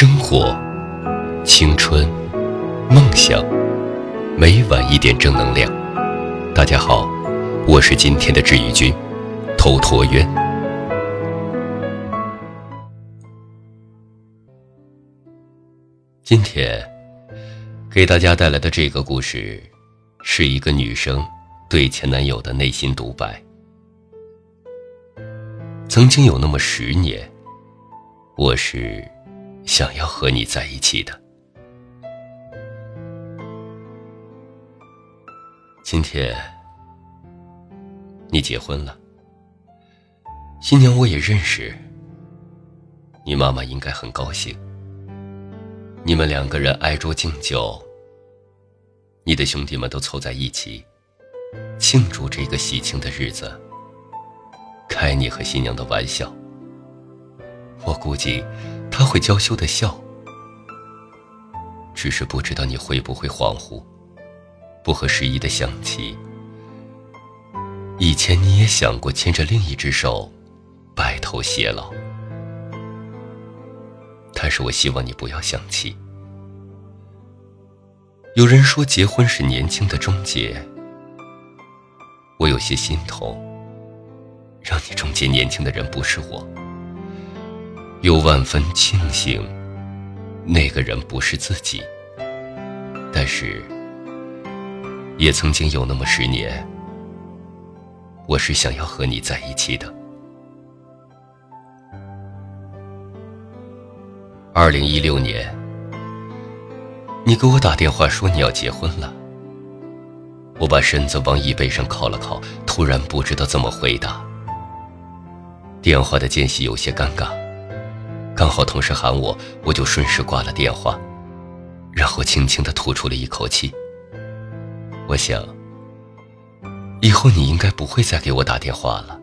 生活、青春、梦想，每晚一点正能量。大家好，我是今天的治愈君，头陀渊。今天给大家带来的这个故事，是一个女生对前男友的内心独白。曾经有那么十年，我是。想要和你在一起的。今天你结婚了，新娘我也认识，你妈妈应该很高兴。你们两个人挨桌敬酒，你的兄弟们都凑在一起，庆祝这个喜庆的日子，开你和新娘的玩笑。我估计。他会娇羞的笑，只是不知道你会不会恍惚，不合时宜的想起，以前你也想过牵着另一只手，白头偕老。但是我希望你不要想起。有人说结婚是年轻的终结，我有些心痛，让你终结年轻的人不是我。又万分庆幸，那个人不是自己。但是，也曾经有那么十年，我是想要和你在一起的。二零一六年，你给我打电话说你要结婚了，我把身子往椅背上靠了靠，突然不知道怎么回答。电话的间隙有些尴尬。刚好同事喊我，我就顺势挂了电话，然后轻轻的吐出了一口气。我想，以后你应该不会再给我打电话了，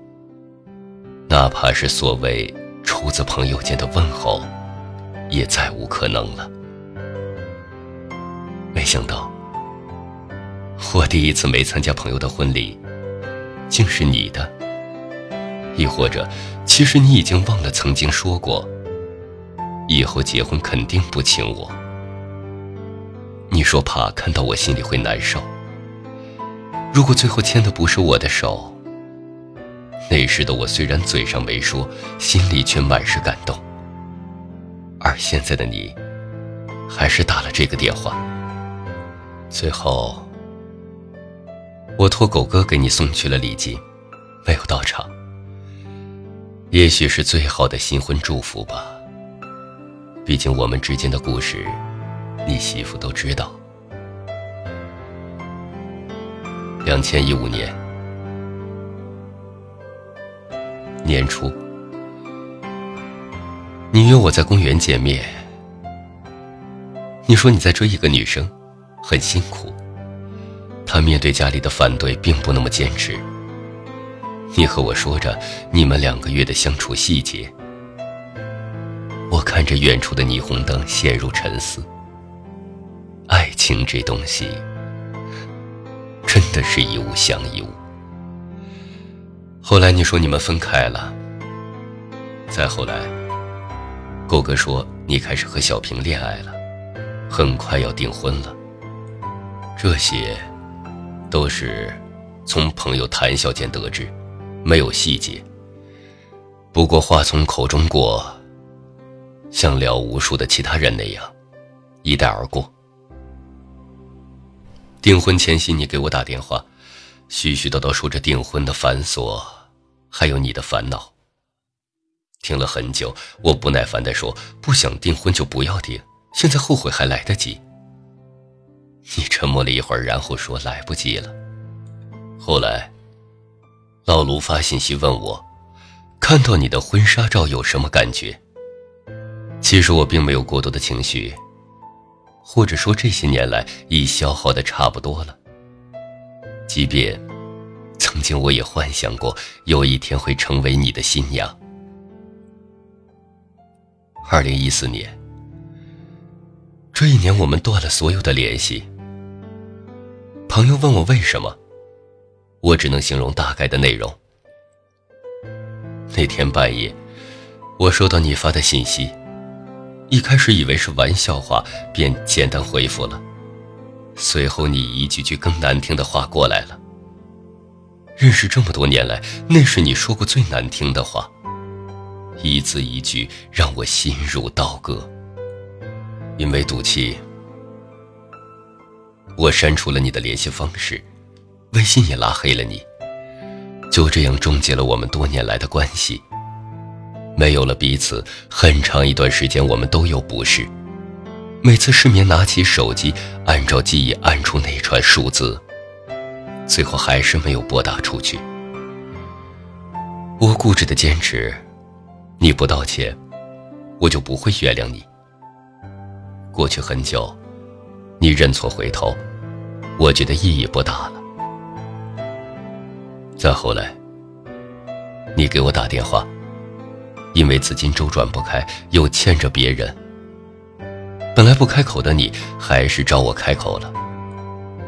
哪怕是所谓出自朋友间的问候，也再无可能了。没想到，我第一次没参加朋友的婚礼，竟是你的。亦或者，其实你已经忘了曾经说过。以后结婚肯定不请我。你说怕看到我心里会难受。如果最后牵的不是我的手，那时的我虽然嘴上没说，心里却满是感动。而现在的你，还是打了这个电话。最后，我托狗哥给你送去了礼金，没有到场。也许是最好的新婚祝福吧。毕竟我们之间的故事，你媳妇都知道。两千一五年年初，你约我在公园见面。你说你在追一个女生，很辛苦。她面对家里的反对，并不那么坚持。你和我说着你们两个月的相处细节。我看着远处的霓虹灯，陷入沉思。爱情这东西，真的是一物降一物。后来你说你们分开了，再后来，狗哥说你开始和小平恋爱了，很快要订婚了。这些，都是从朋友谈笑间得知，没有细节。不过话从口中过。像聊无数的其他人那样，一带而过。订婚前夕，你给我打电话，絮絮叨叨说着订婚的繁琐，还有你的烦恼。听了很久，我不耐烦地说：“不想订婚就不要订，现在后悔还来得及。”你沉默了一会儿，然后说：“来不及了。”后来，老卢发信息问我，看到你的婚纱照有什么感觉？其实我并没有过多的情绪，或者说这些年来已消耗的差不多了。即便曾经我也幻想过有一天会成为你的新娘。二零一四年，这一年我们断了所有的联系。朋友问我为什么，我只能形容大概的内容。那天半夜，我收到你发的信息。一开始以为是玩笑话，便简单回复了。随后你一句句更难听的话过来了。认识这么多年来，那是你说过最难听的话，一字一句让我心如刀割。因为赌气，我删除了你的联系方式，微信也拉黑了你。就这样终结了我们多年来的关系。没有了彼此，很长一段时间我们都有不适。每次失眠，拿起手机，按照记忆按出那串数字，最后还是没有拨打出去。我固执的坚持，你不道歉，我就不会原谅你。过去很久，你认错回头，我觉得意义不大了。再后来，你给我打电话。因为资金周转不开，又欠着别人。本来不开口的你，还是找我开口了。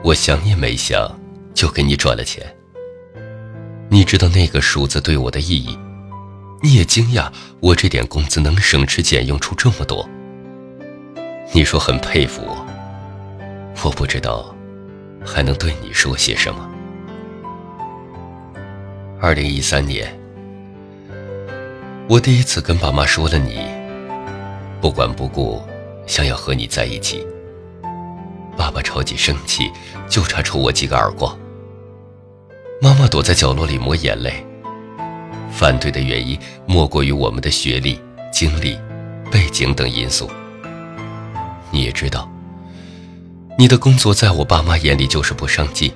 我想也没想，就给你转了钱。你知道那个数字对我的意义，你也惊讶我这点工资能省吃俭用出这么多。你说很佩服我，我不知道还能对你说些什么。二零一三年。我第一次跟爸妈说了你，不管不顾，想要和你在一起。爸爸超级生气，就差抽我几个耳光。妈妈躲在角落里抹眼泪，反对的原因莫过于我们的学历、经历、背景等因素。你也知道，你的工作在我爸妈眼里就是不上进，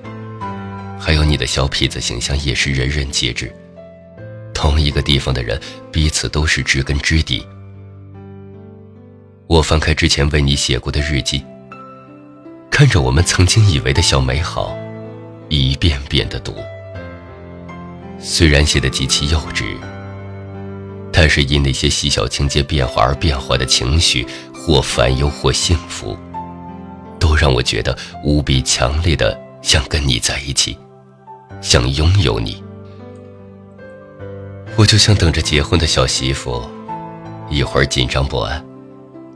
还有你的小痞子形象也是人人皆知。同一个地方的人，彼此都是知根知底。我翻开之前为你写过的日记，看着我们曾经以为的小美好，一遍遍的读。虽然写的极其幼稚，但是因那些细小情节变化而变化的情绪，或烦忧或幸福，都让我觉得无比强烈的想跟你在一起，想拥有你。我就像等着结婚的小媳妇，一会儿紧张不安，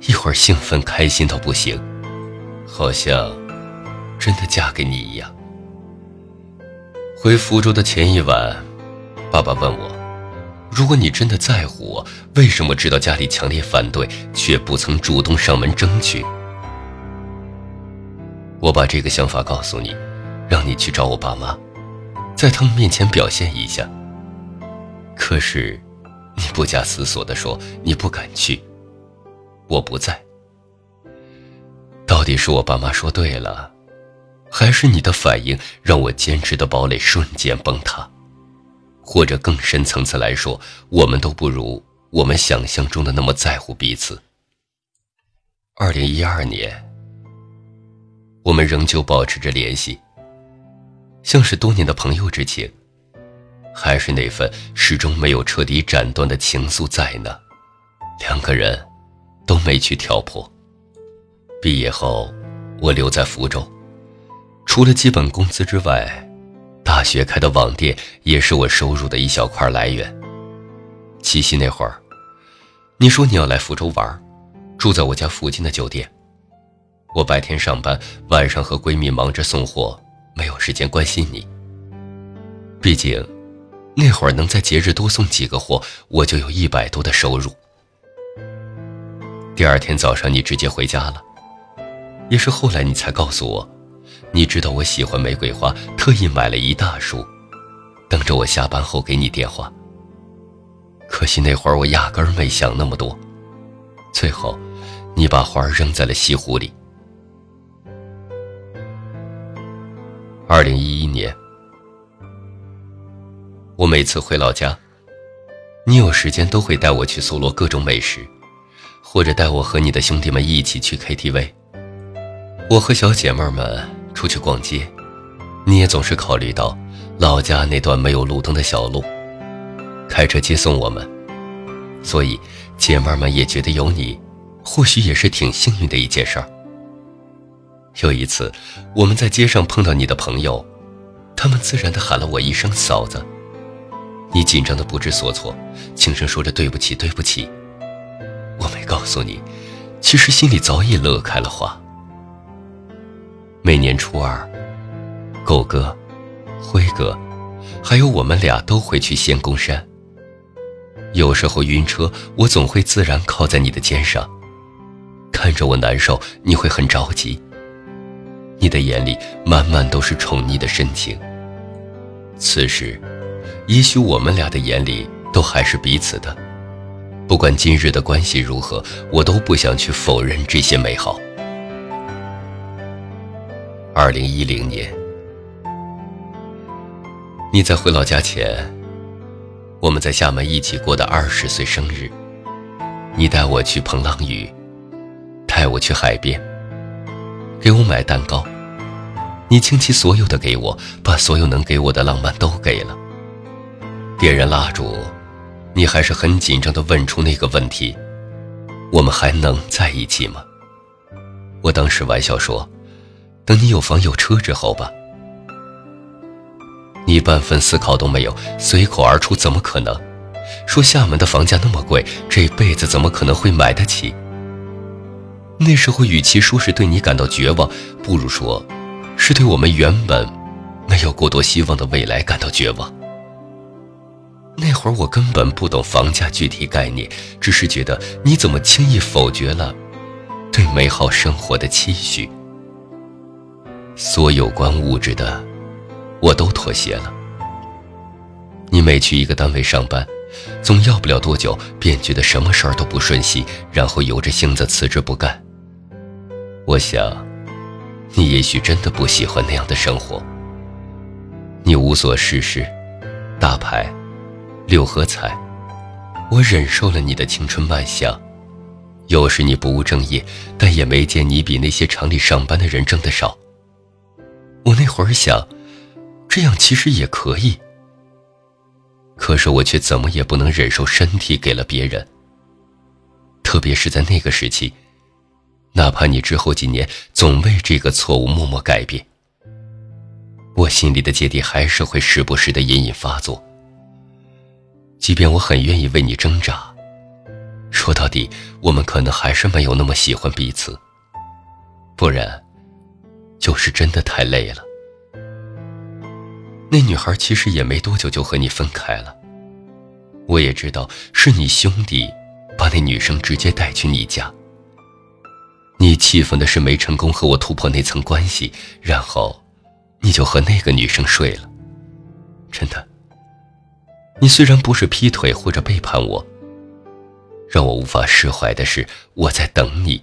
一会儿兴奋开心到不行，好像真的嫁给你一样。回福州的前一晚，爸爸问我：“如果你真的在乎我，为什么知道家里强烈反对，却不曾主动上门争取？”我把这个想法告诉你，让你去找我爸妈，在他们面前表现一下。可是，你不假思索地说你不敢去，我不在。到底是我爸妈说对了，还是你的反应让我坚持的堡垒瞬间崩塌？或者更深层次来说，我们都不如我们想象中的那么在乎彼此。二零一二年，我们仍旧保持着联系，像是多年的朋友之情。还是那份始终没有彻底斩断的情愫在呢，两个人都没去挑破。毕业后，我留在福州，除了基本工资之外，大学开的网店也是我收入的一小块来源。七夕那会儿，你说你要来福州玩，住在我家附近的酒店。我白天上班，晚上和闺蜜忙着送货，没有时间关心你。毕竟。那会儿能在节日多送几个货，我就有一百多的收入。第二天早上你直接回家了，也是后来你才告诉我，你知道我喜欢玫瑰花，特意买了一大束，等着我下班后给你电话。可惜那会儿我压根没想那么多，最后，你把花扔在了西湖里。二零一一年。我每次回老家，你有时间都会带我去搜罗各种美食，或者带我和你的兄弟们一起去 KTV。我和小姐妹们出去逛街，你也总是考虑到老家那段没有路灯的小路，开车接送我们。所以姐妹们也觉得有你，或许也是挺幸运的一件事儿。有一次，我们在街上碰到你的朋友，他们自然地喊了我一声嫂子。你紧张的不知所措，轻声说着“对不起，对不起”。我没告诉你，其实心里早已乐开了花。每年初二，狗哥、辉哥，还有我们俩都会去仙公山。有时候晕车，我总会自然靠在你的肩上，看着我难受，你会很着急。你的眼里满满都是宠溺的深情。此时，也许我们俩的眼里都还是彼此的。不管今日的关系如何，我都不想去否认这些美好。二零一零年，你在回老家前，我们在厦门一起过的二十岁生日。你带我去彭浪屿，带我去海边，给我买蛋糕。你倾其所有的给我，把所有能给我的浪漫都给了。点燃蜡烛。你还是很紧张地问出那个问题：“我们还能在一起吗？”我当时玩笑说：“等你有房有车之后吧。”你半分思考都没有，随口而出：“怎么可能？”说厦门的房价那么贵，这辈子怎么可能会买得起？那时候，与其说是对你感到绝望，不如说，是对我们原本没有过多希望的未来感到绝望。那会儿我根本不懂房价具体概念，只是觉得你怎么轻易否决了对美好生活的期许。所有关物质的，我都妥协了。你每去一个单位上班，总要不了多久便觉得什么事儿都不顺心，然后由着性子辞职不干。我想，你也许真的不喜欢那样的生活。你无所事事，打牌。六合彩，我忍受了你的青春卖相。有时你不务正业，但也没见你比那些厂里上班的人挣得少。我那会儿想，这样其实也可以。可是我却怎么也不能忍受身体给了别人。特别是在那个时期，哪怕你之后几年总为这个错误默默改变，我心里的芥蒂还是会时不时的隐隐发作。即便我很愿意为你挣扎，说到底，我们可能还是没有那么喜欢彼此。不然，就是真的太累了。那女孩其实也没多久就和你分开了。我也知道是你兄弟把那女生直接带去你家。你气愤的是没成功和我突破那层关系，然后你就和那个女生睡了。真的。你虽然不是劈腿或者背叛我，让我无法释怀的是，我在等你，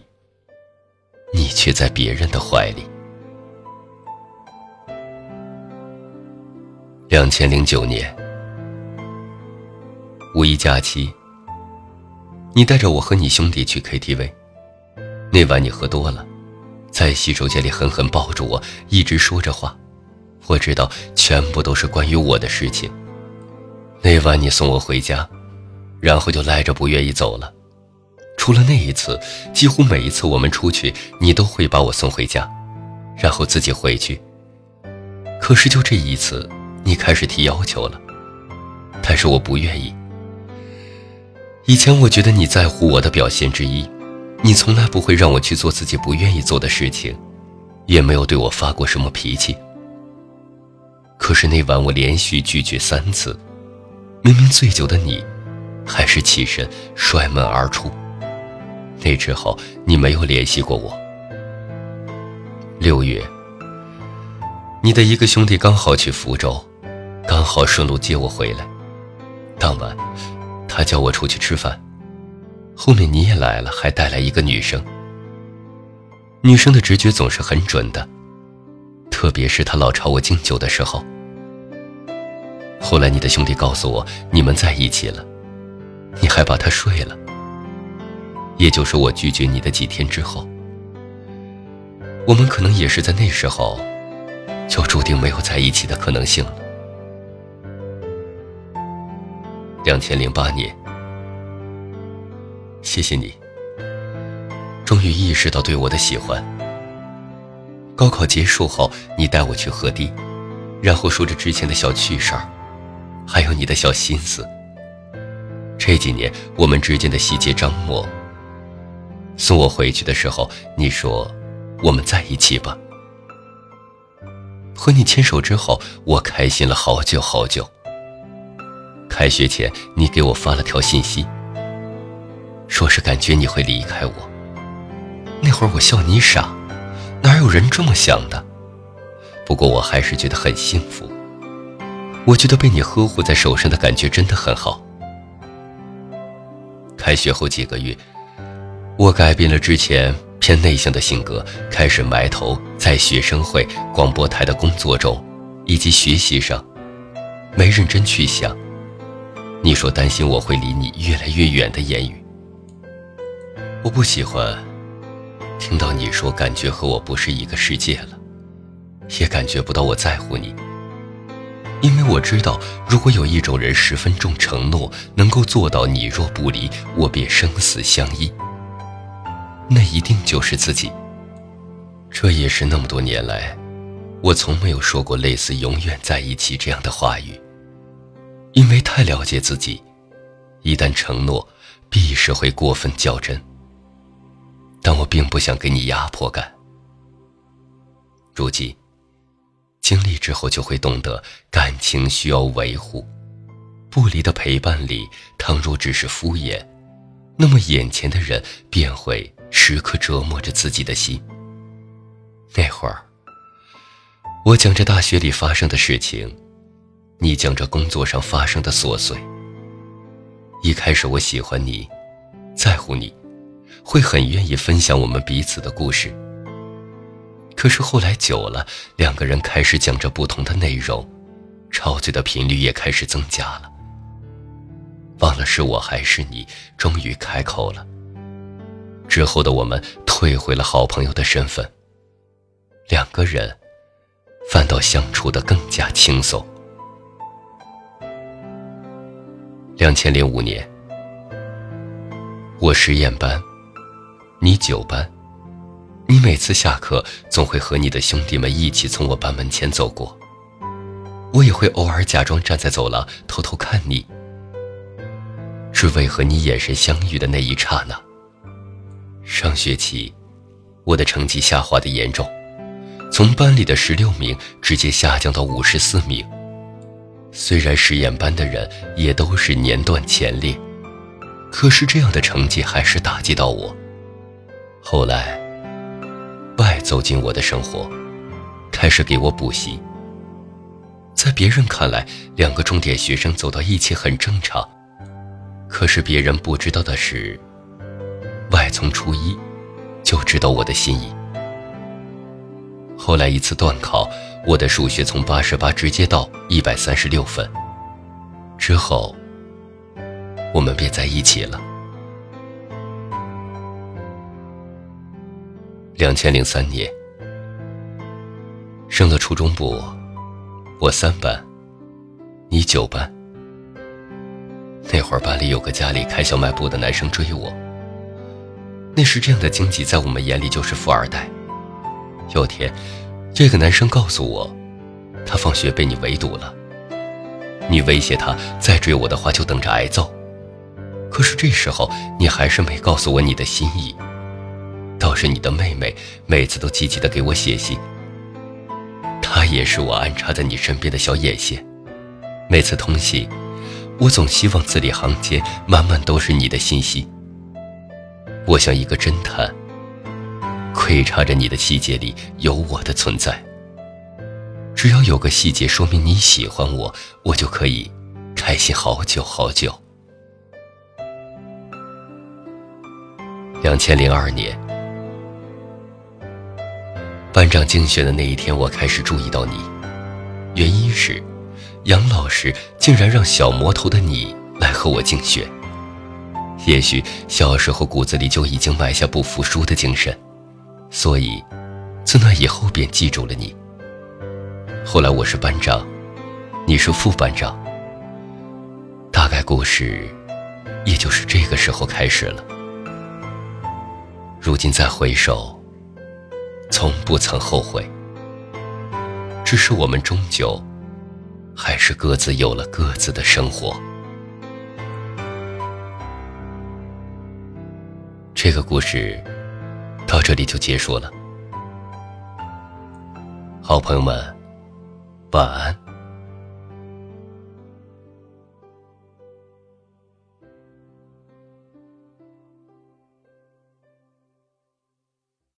你却在别人的怀里。两千零九年五一假期，你带着我和你兄弟去 KTV，那晚你喝多了，在洗手间里狠狠抱住我，一直说着话，我知道全部都是关于我的事情。那晚你送我回家，然后就赖着不愿意走了。除了那一次，几乎每一次我们出去，你都会把我送回家，然后自己回去。可是就这一次，你开始提要求了，但是我不愿意。以前我觉得你在乎我的表现之一，你从来不会让我去做自己不愿意做的事情，也没有对我发过什么脾气。可是那晚我连续拒绝三次。明明醉酒的你，还是起身摔门而出。那之后，你没有联系过我。六月，你的一个兄弟刚好去福州，刚好顺路接我回来。当晚，他叫我出去吃饭。后面你也来了，还带来一个女生。女生的直觉总是很准的，特别是她老朝我敬酒的时候。后来，你的兄弟告诉我，你们在一起了，你还把他睡了。也就是我拒绝你的几天之后，我们可能也是在那时候，就注定没有在一起的可能性了。两千零八年，谢谢你，终于意识到对我的喜欢。高考结束后，你带我去河堤，然后说着之前的小趣事儿。还有你的小心思。这几年我们之间的细节张默，送我回去的时候，你说：“我们在一起吧。”和你牵手之后，我开心了好久好久。开学前，你给我发了条信息，说是感觉你会离开我。那会儿我笑你傻，哪有人这么想的？不过我还是觉得很幸福。我觉得被你呵护在手上的感觉真的很好。开学后几个月，我改变了之前偏内向的性格，开始埋头在学生会、广播台的工作中，以及学习上，没认真去想。你说担心我会离你越来越远的言语，我不喜欢听到你说感觉和我不是一个世界了，也感觉不到我在乎你。因为我知道，如果有一种人十分重承诺，能够做到你若不离，我便生死相依，那一定就是自己。这也是那么多年来，我从没有说过类似“永远在一起”这样的话语，因为太了解自己，一旦承诺，必是会过分较真。但我并不想给你压迫感。如今。经历之后，就会懂得感情需要维护。不离的陪伴里，倘若只是敷衍，那么眼前的人便会时刻折磨着自己的心。那会儿，我讲着大学里发生的事情，你讲着工作上发生的琐碎。一开始，我喜欢你，在乎你，会很愿意分享我们彼此的故事。可是后来久了，两个人开始讲着不同的内容，吵嘴的频率也开始增加了。忘了是我还是你，终于开口了。之后的我们退回了好朋友的身份，两个人反倒相处的更加轻松。两千零五年，我实验班，你九班。你每次下课总会和你的兄弟们一起从我班门前走过，我也会偶尔假装站在走廊偷偷看你，只为和你眼神相遇的那一刹那。上学期，我的成绩下滑的严重，从班里的十六名直接下降到五十四名。虽然实验班的人也都是年段前列，可是这样的成绩还是打击到我。后来。外走进我的生活，开始给我补习。在别人看来，两个重点学生走到一起很正常。可是别人不知道的是，外从初一就知道我的心意。后来一次段考，我的数学从八十八直接到一百三十六分。之后，我们便在一起了。两千零三年，升了初中部，我三班，你九班。那会儿班里有个家里开小卖部的男生追我。那时这样的经济在我们眼里就是富二代。有天，这个男生告诉我，他放学被你围堵了。你威胁他再追我的话就等着挨揍。可是这时候你还是没告诉我你的心意。倒是你的妹妹，每次都积极的给我写信。她也是我安插在你身边的小眼线。每次通信，我总希望字里行间满满都是你的信息。我像一个侦探，窥察着你的细节里有我的存在。只要有个细节说明你喜欢我，我就可以开心好久好久。两千零二年。班长竞选的那一天，我开始注意到你，原因是杨老师竟然让小魔头的你来和我竞选。也许小时候骨子里就已经埋下不服输的精神，所以自那以后便记住了你。后来我是班长，你是副班长，大概故事也就是这个时候开始了。如今再回首。从不曾后悔，只是我们终究还是各自有了各自的生活。这个故事到这里就结束了。好朋友们，晚安。